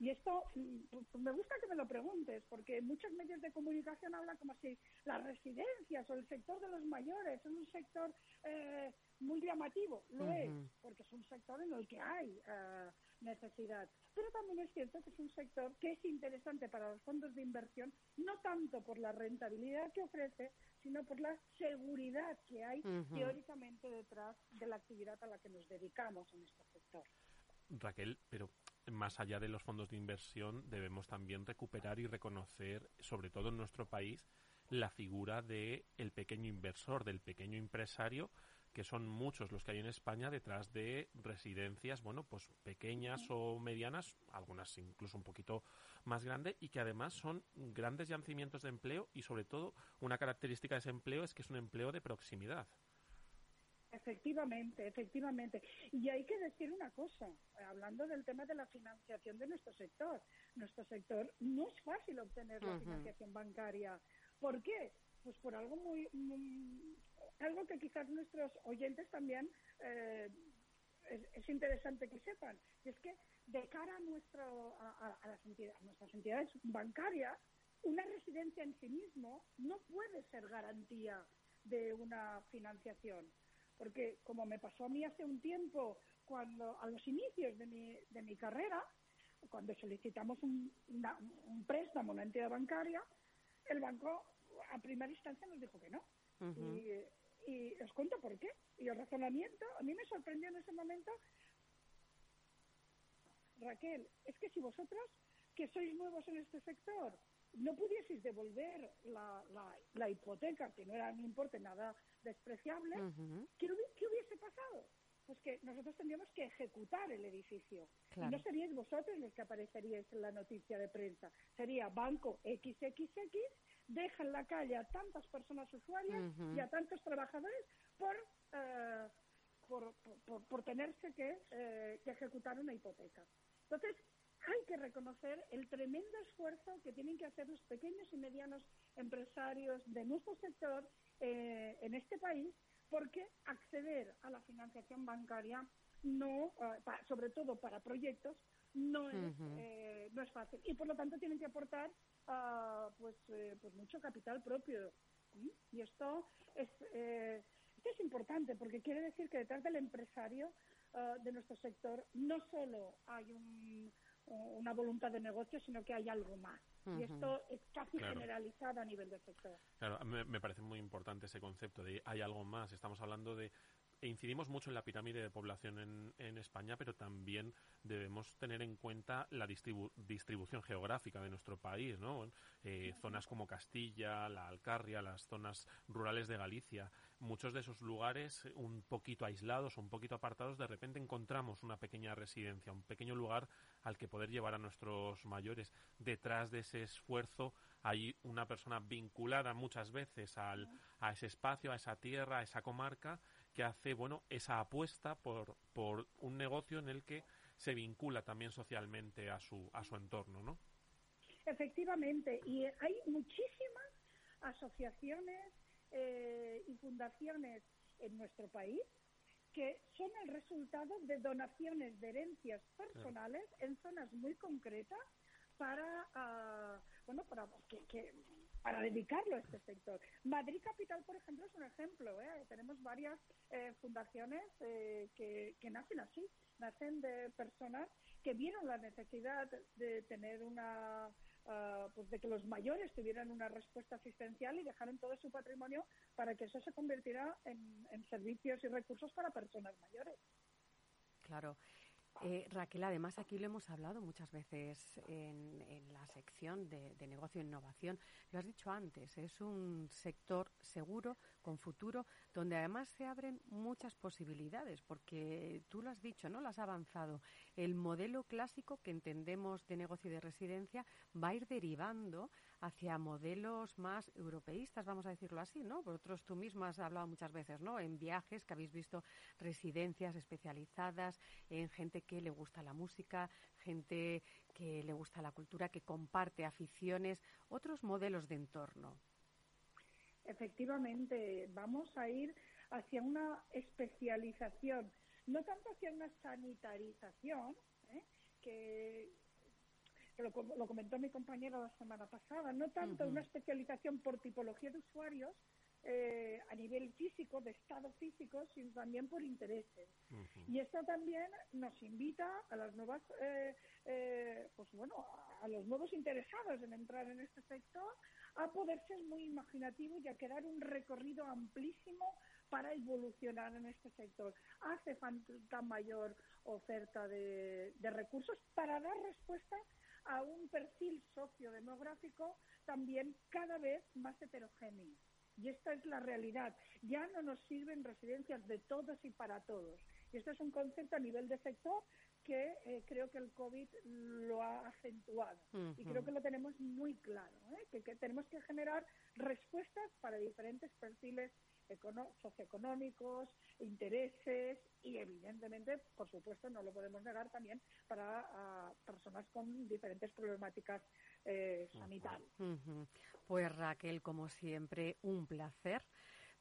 Y esto pues me gusta que me lo preguntes, porque muchos medios de comunicación hablan como si las residencias o el sector de los mayores es un sector eh, muy llamativo. Lo uh -huh. es, porque es un sector en el que hay uh, necesidad. Pero también es cierto que es un sector que es interesante para los fondos de inversión, no tanto por la rentabilidad que ofrece, sino por la seguridad que hay uh -huh. teóricamente detrás de la actividad a la que nos dedicamos en este sector. Raquel, pero más allá de los fondos de inversión, debemos también recuperar y reconocer, sobre todo en nuestro país, la figura de el pequeño inversor, del pequeño empresario, que son muchos los que hay en España detrás de residencias, bueno, pues pequeñas o medianas, algunas incluso un poquito más grandes, y que además son grandes yacimientos de empleo y sobre todo una característica de ese empleo es que es un empleo de proximidad. Efectivamente, efectivamente. Y hay que decir una cosa, hablando del tema de la financiación de nuestro sector. Nuestro sector no es fácil obtener uh -huh. la financiación bancaria. ¿Por qué? Pues por algo muy, muy algo que quizás nuestros oyentes también eh, es, es, interesante que sepan. Y es que de cara a, nuestro, a, a, las entidades, a nuestras entidades bancarias, una residencia en sí mismo no puede ser garantía de una financiación. Porque como me pasó a mí hace un tiempo, cuando a los inicios de mi, de mi carrera, cuando solicitamos un, un préstamo a una entidad bancaria, el banco a primera instancia nos dijo que no. y, y os cuento por qué. Y el razonamiento, a mí me sorprendió en ese momento, Raquel, es que si vosotros, que sois nuevos en este sector, no pudieseis devolver la, la, hipoteca, que no era un importe nada despreciable, ¿qué, hubiese pasado? Pues que nosotros tendríamos que ejecutar el edificio. Y no seríais vosotros los que apareceríais en la noticia de prensa. Sería Banco XXX deja en la calle a tantas personas usuarias y a tantos trabajadores por, eh, por, por, tenerse que, eh, que ejecutar una hipoteca. Entonces, hay que reconocer el tremendo esfuerzo que tienen que hacer los pequeños y medianos empresarios de nuestro sector eh, en este país, porque acceder a la financiación bancaria no, sobre todo para proyectos, no es, no es fácil. Y por lo tanto tienen que aportar pues, eh, pues mucho capital propio. Y esto es, eh, esto es importante porque quiere decir que detrás del empresario ah, de nuestro sector no solo hay un, una voluntad de negocio, sino que hay algo más. Y esto es casi generalizado a nivel del sector. Claro, me, me, parece muy importante ese concepto de hay algo más. Estamos hablando de e incidimos mucho en la pirámide de población en, en España, pero también debemos tener en cuenta la distribución geográfica de nuestro país, ¿no? Eh, zonas como Castilla, la Alcarria, las zonas rurales de Galicia, muchos de esos lugares un poquito aislados, un poquito apartados, de repente encontramos una pequeña residencia, un pequeño lugar al que poder llevar a nuestros mayores. Detrás de ese esfuerzo hay una persona vinculada muchas veces al, a ese espacio, a esa tierra, a esa comarca, que hace bueno esa apuesta por, por un negocio en el que se vincula también socialmente a su, a su entorno, ¿no? Efectivamente, y hay muchísimas asociaciones eh, y fundaciones en nuestro país que son el resultado de donaciones de herencias personales en zonas muy concretas para, uh, bueno, para que, para dedicarlo a este sector. Madrid Capital, por ejemplo, es un ejemplo. ¿eh? Tenemos varias eh, fundaciones eh, que, que nacen así, nacen de personas que vieron la necesidad de tener una, uh, pues de que los mayores tuvieran una respuesta asistencial y dejaron todo su patrimonio para que eso se convirtiera en, en servicios y recursos para personas mayores. Claro. Eh, Raquel, además aquí lo hemos hablado muchas veces en, la sección de, negocio e innovación. Lo has dicho antes, es un sector seguro, con futuro, donde además se abren muchas posibilidades, porque tú lo has dicho, ¿no? Lo has avanzado. El modelo clásico que entendemos de negocio y de residencia va a ir derivando hacia modelos más europeístas, vamos a decirlo así, ¿no? Vosotros tú misma has hablado muchas veces, ¿no? En viajes que habéis visto residencias especializadas en gente que le gusta la música, gente que le gusta la cultura, que comparte aficiones, otros modelos de entorno. Efectivamente, vamos a ir hacia una especialización, no tanto hacia una sanitarización, ¿eh? que, lo, comentó mi compañero la semana pasada, no tanto una especialización por tipología de usuarios, eh, a nivel físico, de estado físico, sino también por intereses. Y esto también nos invita a las nuevas, eh, eh, pues bueno, a los nuevos interesados en entrar en este sector a poder ser muy imaginativo y a quedar un recorrido amplísimo para evolucionar en este sector. Hace falta mayor oferta de, de recursos para dar respuesta a un perfil sociodemográfico también cada vez más heterogéneo. Y esta es la realidad. Ya no nos sirven residencias de todos y para todos. Y esto es un concepto a nivel de sector que eh, creo que el COVID lo ha acentuado. Y creo que lo tenemos muy claro, ¿eh? que, que, tenemos que generar respuestas para diferentes perfiles socioeconómicos, intereses y evidentemente, por supuesto, no lo podemos negar también para personas con diferentes problemáticas eh, sanitarias. Pues Raquel, como siempre, un placer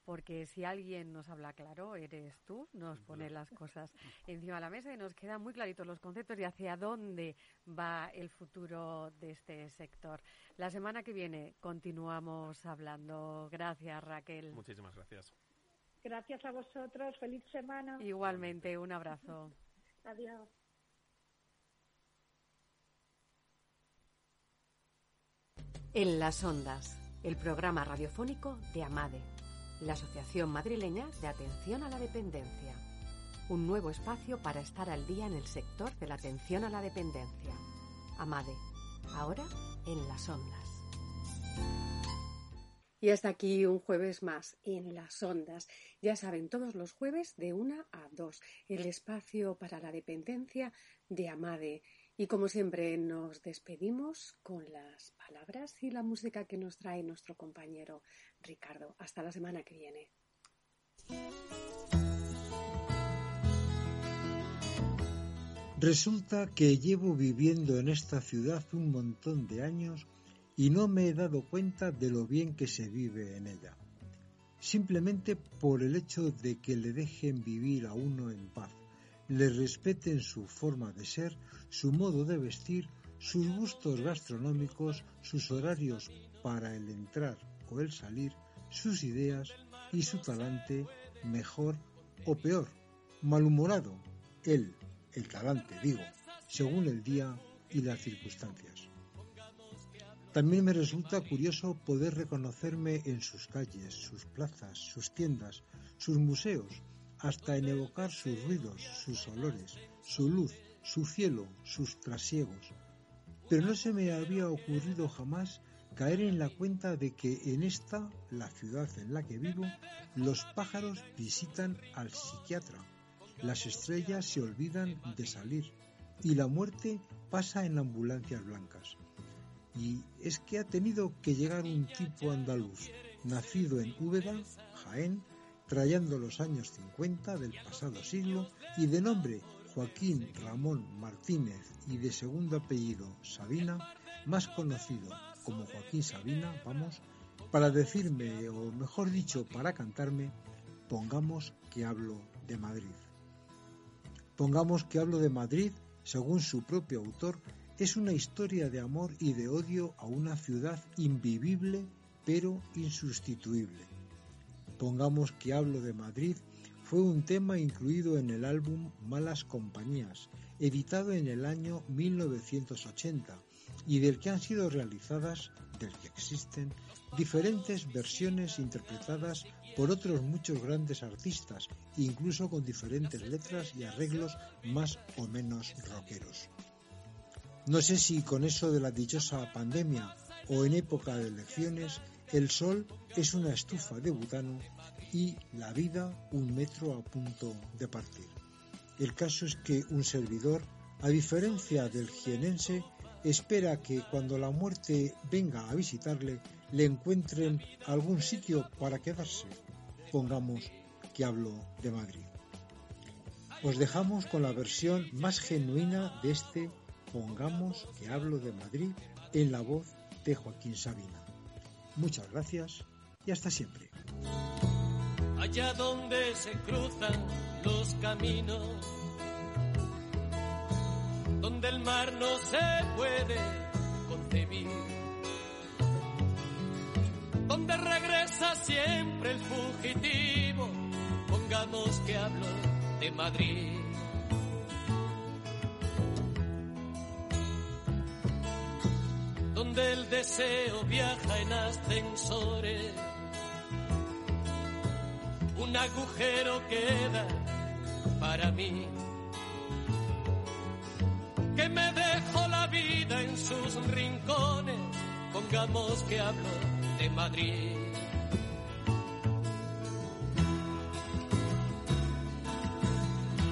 porque si alguien nos habla claro, eres tú, nos pone las cosas encima de la mesa y nos quedan muy claritos los conceptos y hacia dónde va el futuro de este sector. La semana que viene continuamos hablando. Gracias, Raquel. Muchísimas gracias. Gracias a vosotros. Feliz semana. Igualmente, un abrazo. Adiós. En las ondas, el programa radiofónico de AMADE, la Asociación Madrileña de Atención a la Dependencia. Un nuevo espacio para estar al día en el sector de la atención a la dependencia. AMADE, ahora en las ondas. Y hasta aquí un jueves más en las ondas. Ya saben, todos los jueves de una a dos, el espacio para la dependencia de Amade. Y como siempre nos despedimos con las palabras y la música que nos trae nuestro compañero Ricardo. Hasta la semana que viene. Resulta que llevo viviendo en esta ciudad un montón de años y no me he dado cuenta de lo bien que se vive en ella. Simplemente por el hecho de que le dejen vivir a uno en paz, le respeten su forma de ser, su modo de vestir, sus gustos gastronómicos, sus horarios para el entrar el salir, sus ideas y su talante, mejor o peor, malhumorado, él, el talante digo, según el día y las circunstancias. También me resulta curioso poder reconocerme en sus calles, sus plazas, sus tiendas, sus museos, hasta en evocar sus ruidos, sus olores, su luz, su cielo, sus trasiegos. Pero no se me había ocurrido jamás caer en la cuenta de que en esta, la ciudad en la que vivo, los pájaros visitan al psiquiatra, las estrellas se olvidan de salir y la muerte pasa en ambulancias blancas. Y es que ha tenido que llegar un tipo andaluz, nacido en Úbeda, Jaén, trayendo los años 50 del pasado siglo y de nombre Joaquín Ramón Martínez y de segundo apellido Sabina, más conocido como Joaquín Sabina, vamos, para decirme, o mejor dicho, para cantarme, pongamos que hablo de Madrid. Pongamos que hablo de Madrid, según su propio autor, es una historia de amor y de odio a una ciudad invivible pero insustituible. Pongamos que hablo de Madrid fue un tema incluido en el álbum Malas Compañías, editado en el año 1980 y del que han sido realizadas, del que existen, diferentes versiones interpretadas por otros muchos grandes artistas, incluso con diferentes letras y arreglos más o menos rockeros. No sé si con eso de la dichosa pandemia o en época de elecciones, el sol es una estufa de butano y la vida un metro a punto de partir. El caso es que un servidor, a diferencia del jienense, espera que cuando la muerte venga a visitarle le encuentren algún sitio para quedarse. Pongamos que hablo de Madrid. Os dejamos con la versión más genuina de este Pongamos que hablo de Madrid en la voz de Joaquín Sabina. Muchas gracias y hasta siempre. Allá donde se cruzan los caminos, donde el mar no se puede concebir, donde regresa siempre el fugitivo, pongamos que hablo de Madrid. donde el deseo viaja en ascensores. Un agujero queda para mí, que me dejo la vida en sus rincones, pongamos que hablo de Madrid.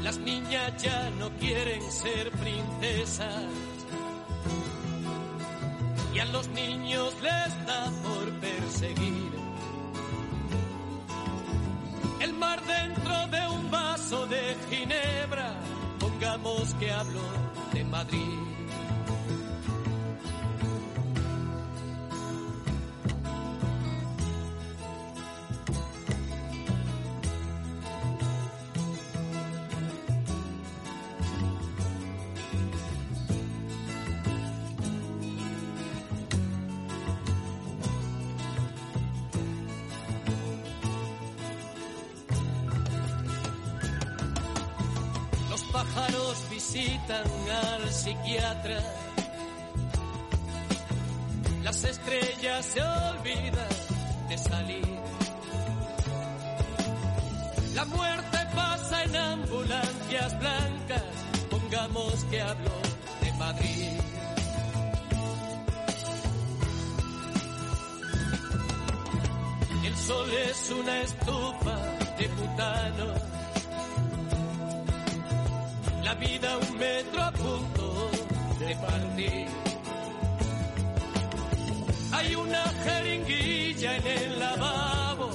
Las niñas ya no quieren ser princesas y a los niños les da por perseguir. El mar dentro de un vaso de ginebra, pongamos que hablo Madrid. Al psiquiatra. Las estrellas se olvidan de salir. La muerte pasa en ambulancias blancas, pongamos que hablo de Madrid. El sol es una estufa de butano la vida un metro a punto de partir. Hay una jeringuilla en el lavabo,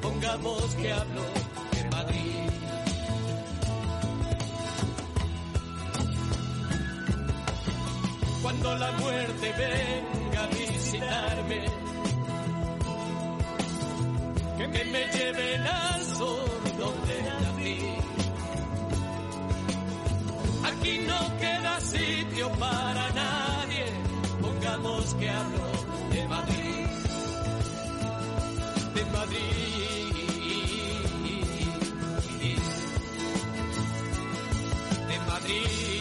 pongamos que hablo de Madrid. Cuando la muerte venga a visitarme, que me lleven al sol donde nací. Aquí no queda sitio para nadie, pongamos que hablo de Madrid, de Madrid, de Madrid.